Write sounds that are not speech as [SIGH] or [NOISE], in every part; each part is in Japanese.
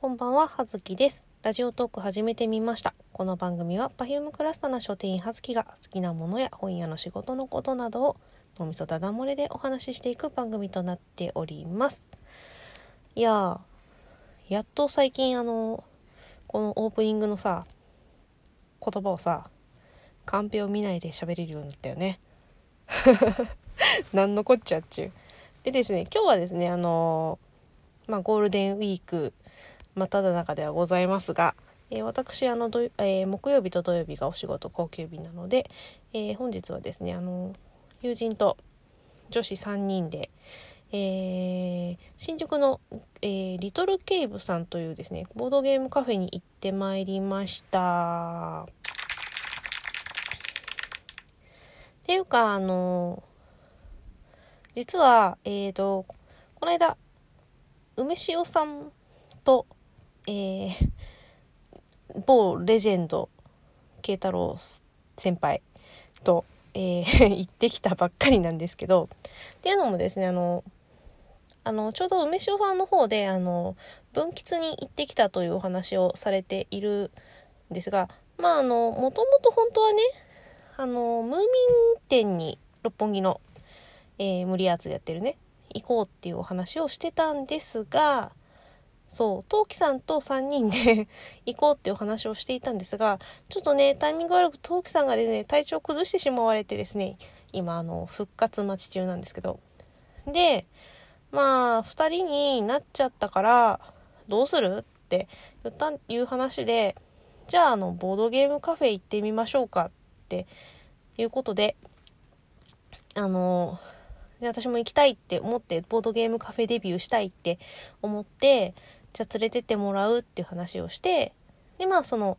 こんばんは、はずきです。ラジオトーク始めてみました。この番組は Perfume クラスターな書店員はずきが好きなものや本屋の仕事のことなどを脳みそだだ漏れでお話ししていく番組となっております。いやー、やっと最近あの、このオープニングのさ、言葉をさ、カンペを見ないで喋れるようになったよね。[LAUGHS] なんのこっちゃっちゅう。でですね、今日はですね、あのまあ、ゴールデンウィーク真っ只中ではございますが、えー私あのど、えー木曜日と土曜日がお仕事高級日なので、えー本日はですねあの友人と女子3人で、えー新宿の、えーリトルケイブさんというですねボードゲームカフェに行ってまいりました。っていうかあの実はえっ、とこの間梅塩さんと、えー某レジェンド慶太郎先輩と、えー [LAUGHS] 行ってきたばっかりなんですけどっていうのもですねあのあのちょうど梅塩さんの方であの分吉に行ってきたというお話をされているんですがまああのもともと本当はねあのムーミン店に六本木の、えー無理圧でやってるね行こうっていうお話をしてたんですがそう陶器さんと3人で [LAUGHS] 行こうっていう話をしていたんですがちょっとねタイミング悪く陶器さんがですね体調を崩してしまわれてですね今あの復活待ち中なんですけど。でまあ2人になっちゃったからどうするって言ったいう話でじゃああのボードゲームカフェ行ってみましょうかっていうことであので私も行きたいって思ってボードゲームカフェデビューしたいって思ってじゃあ連れてってもらうっていう話をしてでまあその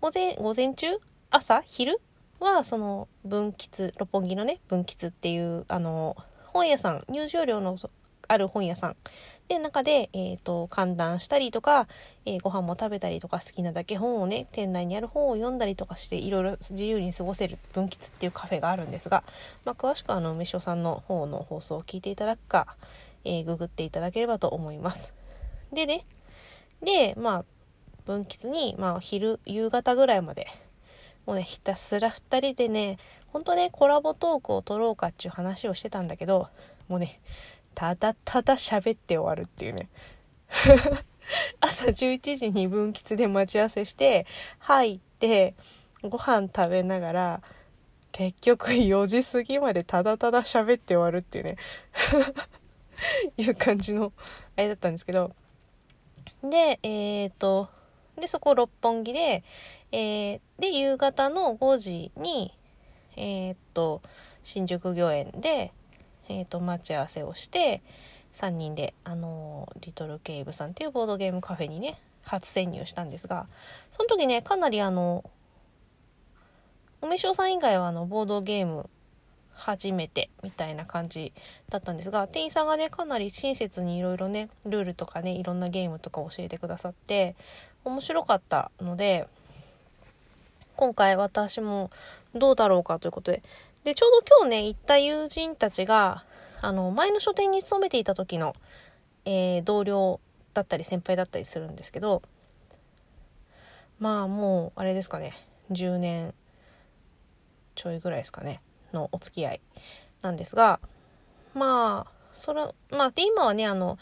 午前午前中？朝？昼？はその分吉六本木のね分吉っていうあの本屋さん入場料のある本屋さん。で中で、えー、と観覧したりとか、えーご飯も食べたりとか好きなだけ本をね店内にある本を読んだりとかしていろいろ自由に過ごせる分吉っていうカフェがあるんですが、まあ、詳しくあの梅塩さんの方の放送を聞いていただくか、えーググっていただければと思います。でね。でまあ分吉に、まあ、昼夕方ぐらいまでもうねひたすら2人でねほんとねコラボトークを取ろうかっていう話をしてたんだけどもうねただただ喋って終わるっていうね。[LAUGHS] 朝11時に分吉で待ち合わせして入ってご飯食べながら結局4時過ぎまでただただ喋って終わるっていうね。[LAUGHS] いう感じのあれだったんですけどでえっ、とでそこ六本木で、えーで夕方の5時にえっ、と新宿御苑で、えー、と待ち合わせをして3人であのリトルケイブさんっていうボードゲームカフェにね初潜入したんですがその時ねかなりあの梅塩さん以外はあのボードゲーム初めてみたいな感じだったんですが店員さんがねかなり親切にいろいろねルールとかねいろんなゲームとか教えてくださって面白かったので今回私もどうだろうかということで。でちょうど今日ね行った友人たちがあの前の書店に勤めていた時の、えー同僚だったり先輩だったりするんですけどまあもうあれですかね10年ちょいぐらいですかね。のお付き合いなんですがまあそれまあで今はねあの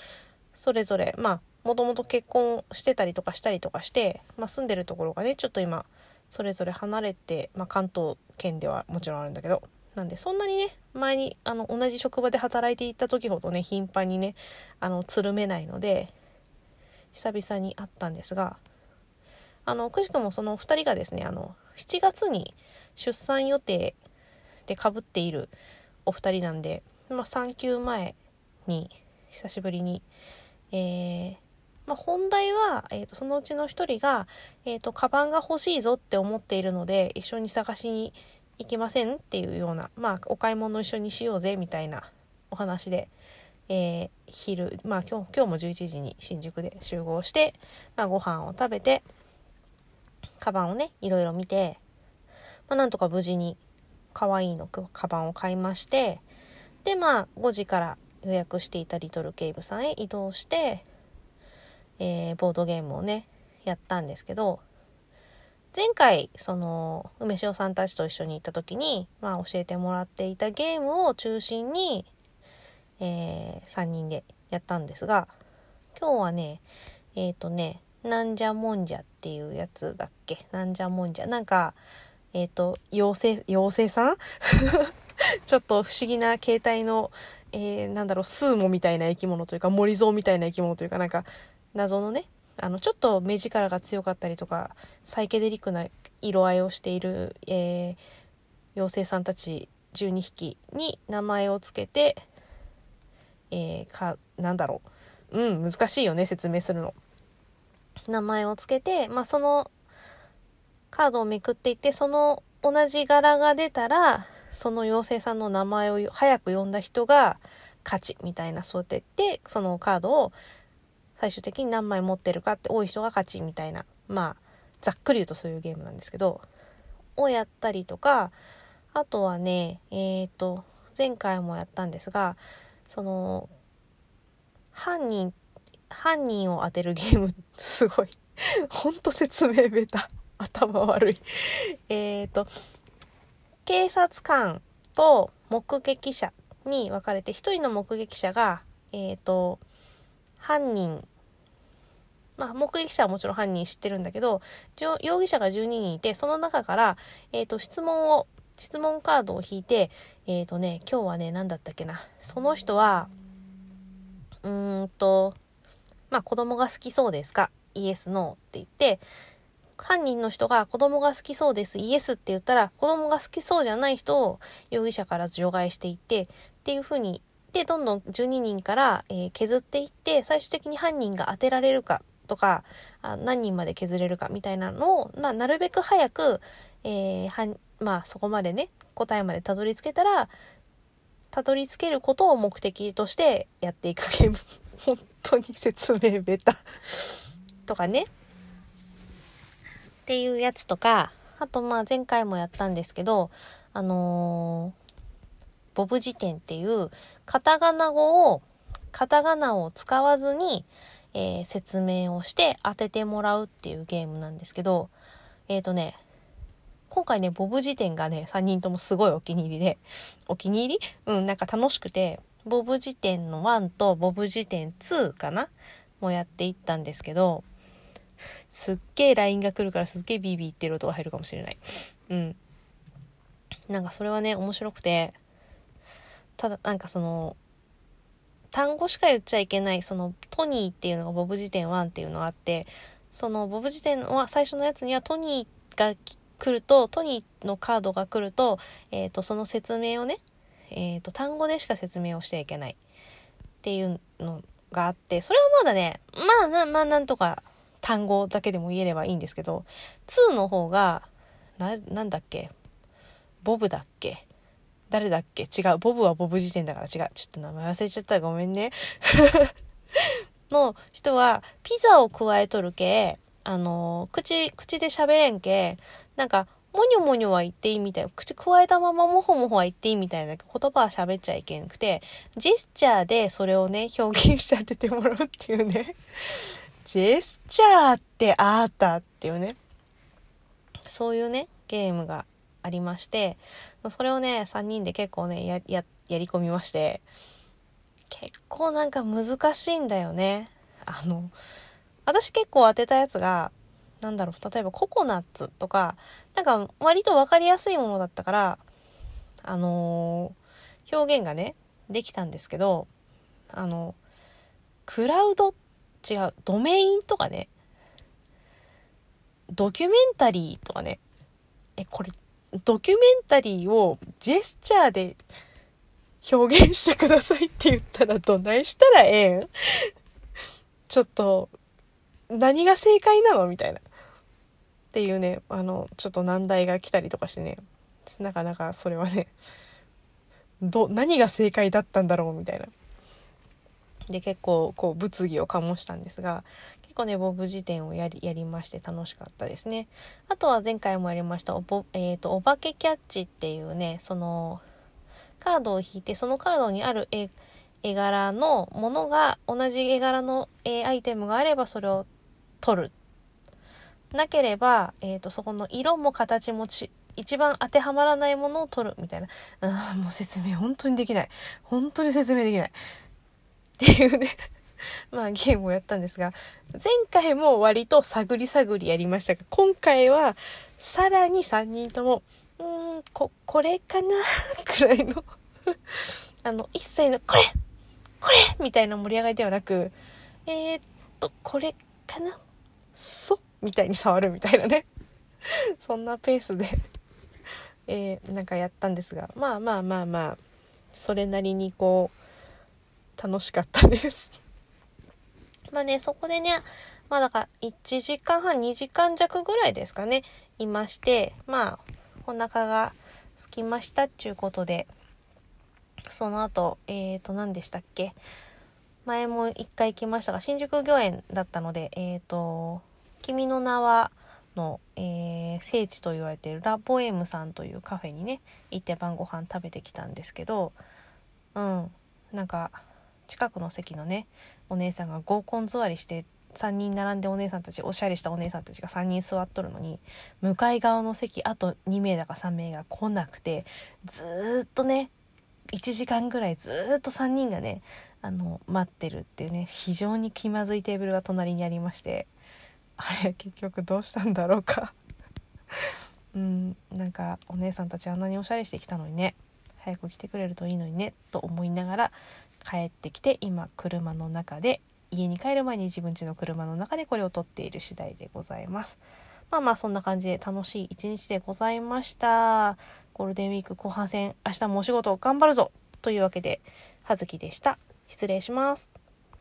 それぞれまあもともと結婚してたりとかしたりとかして、まあ、住んでるところがねちょっと今それぞれ離れて、まあ、関東圏ではもちろんあるんだけどなんでそんなにね前にあの同じ職場で働いていた時ほどね頻繁にねあのつるめないので久々に会ったんですがあのくしくもその2人がですねあの7月に出産予定でかぶっているお二人なんで、まあ、産休前に久しぶりに、えーまあ、本題は、えー、とそのうちの一人が、えーと「カバンが欲しいぞ」って思っているので一緒に探しに行きませんっていうような、まあ、お買い物一緒にしようぜみたいなお話で、えー昼、まあ、今日今日も11時に新宿で集合して、まあ、ご飯を食べてカバンをねいろいろ見て、まあ、なんとか無事に可愛いのカバンを買いましてでまあ5時から予約していたリトルケイブさんへ移動してえー、ボードゲームをねやったんですけど前回その梅塩さんたちと一緒に行った時に、まあ、教えてもらっていたゲームを中心に、えー、3人でやったんですが今日はねえっ、ー、とねなんじゃもんじゃっていうやつだっけ？なんじゃもんじゃ。なんかえっ、ー、と妖精妖精さん？[LAUGHS] ちょっと不思議な形態の、えー、なんだろうスーモみたいな生き物というか森蔵みたいな生き物というかなんか謎のねあのちょっと目力が強かったりとかサイケデリックな色合いをしている、えー、妖精さんたち12匹に名前をつけて、えー、かなんだろううん難しいよね説明するの。名前をつけて、まあ、そのカードをめくっていってその同じ柄が出たらその妖精さんの名前を早く呼んだ人が勝ちみたいなそうやってそのカードを最終的に何枚持ってるかって多い人が勝ちみたいなまあざっくり言うとそういうゲームなんですけどをやったりとかあとはねえっ、ー、と前回もやったんですがその犯人犯人を当てるゲームすごいほんと説明ベタ頭悪いえっと警察官と目撃者に分かれて1人の目撃者がえっ、ー、と犯人まあ、目撃者はもちろん犯人知ってるんだけど、容疑者が12人いて、その中から、えっ、ー、と、質問を、質問カードを引いて、えっ、ー、とね、今日はね、何だったっけな。その人は、うーんと、まあ、子供が好きそうですか？イエス、ノーって言って、犯人の人が子供が好きそうです、イエスって言ったら、子供が好きそうじゃない人を容疑者から除外していって、っていう風にで、どんどん12人から、えー、削っていって、最終的に犯人が当てられるかとかあ何人まで削れるかみたいなのを、まあ、なるべく早く、えー、はまあ、そこまでね答えまでたどり着けたらたどり着けることを目的としてやっていくゲーム。[LAUGHS] 本当に説明ベタとかね。っていうやつとかあとまあ前回もやったんですけどあのー、ボブ辞典っていうカタカナ語をカタカナを使わずに、えー、説明をして当ててもらうっていうゲームなんですけど、えっ、ー、とね、今回ね、ボブ辞典がね、3人ともすごいお気に入りで、お気に入り？うん、なんか楽しくて、ボブ辞典の1とボブ辞典2かな？もやっていったんですけど、すっげえ LINE が来るからすっげえビービー言ってる音が入るかもしれない。うん。なんかそれはね、面白くて、ただ、なんかその、単語しか言っちゃいけない、そのトニーっていうのがボブ辞典1っていうのがあって、そのボブ辞典は最初のやつにはトニーが来ると、トニーのカードが来ると、えっ、ー、と、その説明をね、えっ、ー、と、単語でしか説明をしちゃいけないっていうのがあって、それはまだね、まあ、まあなんとか単語だけでも言えればいいんですけど、2の方が、な、なんだっけ？ボブだっけ？誰だっけ？違う。ボブはボブ辞典だから違う。ちょっと名前忘れちゃったらごめんね。[LAUGHS] の人は、ピザを加えとるけ、あの、口、口で喋れんけ、なんか、もにょもにょは言っていいみたい。口加えたままもほもほは言っていいみたいな。言葉は喋っちゃいけなくて、ジェスチャーでそれをね、表現して当ててもらうっていうね。ジェスチャーってあーたっていうね。そういうね、ゲームがありまして、それをね、3人で結構ね、や、や、やり込みまして、結構なんか難しいんだよね。あの、私結構当てたやつが、なんだろう、例えばココナッツとか、なんか割と分かりやすいものだったから、あのー、表現がね、できたんですけど、あの、クラウドっ、違う、ドメインとかね、ドキュメンタリーとかね、え、これドキュメンタリーをジェスチャーで表現してくださいって言ったらどないしたらええん？ちょっと、何が正解なのみたいな。っていうね、あの、ちょっと難題が来たりとかしてね、なかなかそれはね、ど、何が正解だったんだろうみたいな。で、結構、こう、物議を醸したんですが、結構ね、ボブ辞典をやり、やりまして楽しかったですね。あとは前回もやりました、おぼ、え、ー、と、お化けキャッチっていうね、その、カードを引いて、そのカードにある絵、絵柄のものが、同じ絵柄の、えー、アイテムがあればそれを取る。なければ、えっ、ー、と、そこの色も形もち、一番当てはまらないものを取るみたいな。あもう説明本当にできない。本当に説明できない。っていうね [LAUGHS] まあゲームをやったんですが、前回も割と探り探りやりましたが、今回はさらに3人とも、うーん、こ、これかな [LAUGHS] くらいの [LAUGHS] あの、一切の、これこれみたいな盛り上がりではなく、えー、っと、これかなそみたいに触るみたいなね。そんなペースでえー、なんかやったんですが、まあまあまあまあ、それなりにこう、楽しかったです。まあね、そこでね、まあだから1時間半、2時間弱ぐらいですかね、いまして、まあ、お腹が空きましたっちゅうことで、その後、えーと、何でしたっけ前も一回行きましたが、新宿御苑だったので、えーと、君の名は、の、えー、聖地と言われているラ・ボエムさんというカフェにね行って晩ご飯食べてきたんですけどうんなんか近くの席のねお姉さんが合コン座りして3人並んでお姉さんたちおしゃれしたお姉さんたちが3人座っとるのに向かい側の席あと2名だか3名が来なくてずっとね1時間ぐらいずっと3人がねあの待ってるっていうね非常に気まずいテーブルが隣にありましてあれ結局どうしたんだろうか。うんなんかお姉さんたちあんなにおしゃれしてきたのにね。早く来てくれるといいのにねと思いながら帰ってきて今車の中で家に帰る前に自分家の車の中でこれを撮っている次第でございます。まあまあそんな感じで楽しい一日でございました。ゴールデンウィーク後半戦、明日もお仕事頑張るぞというわけで、はずきでした。失礼します。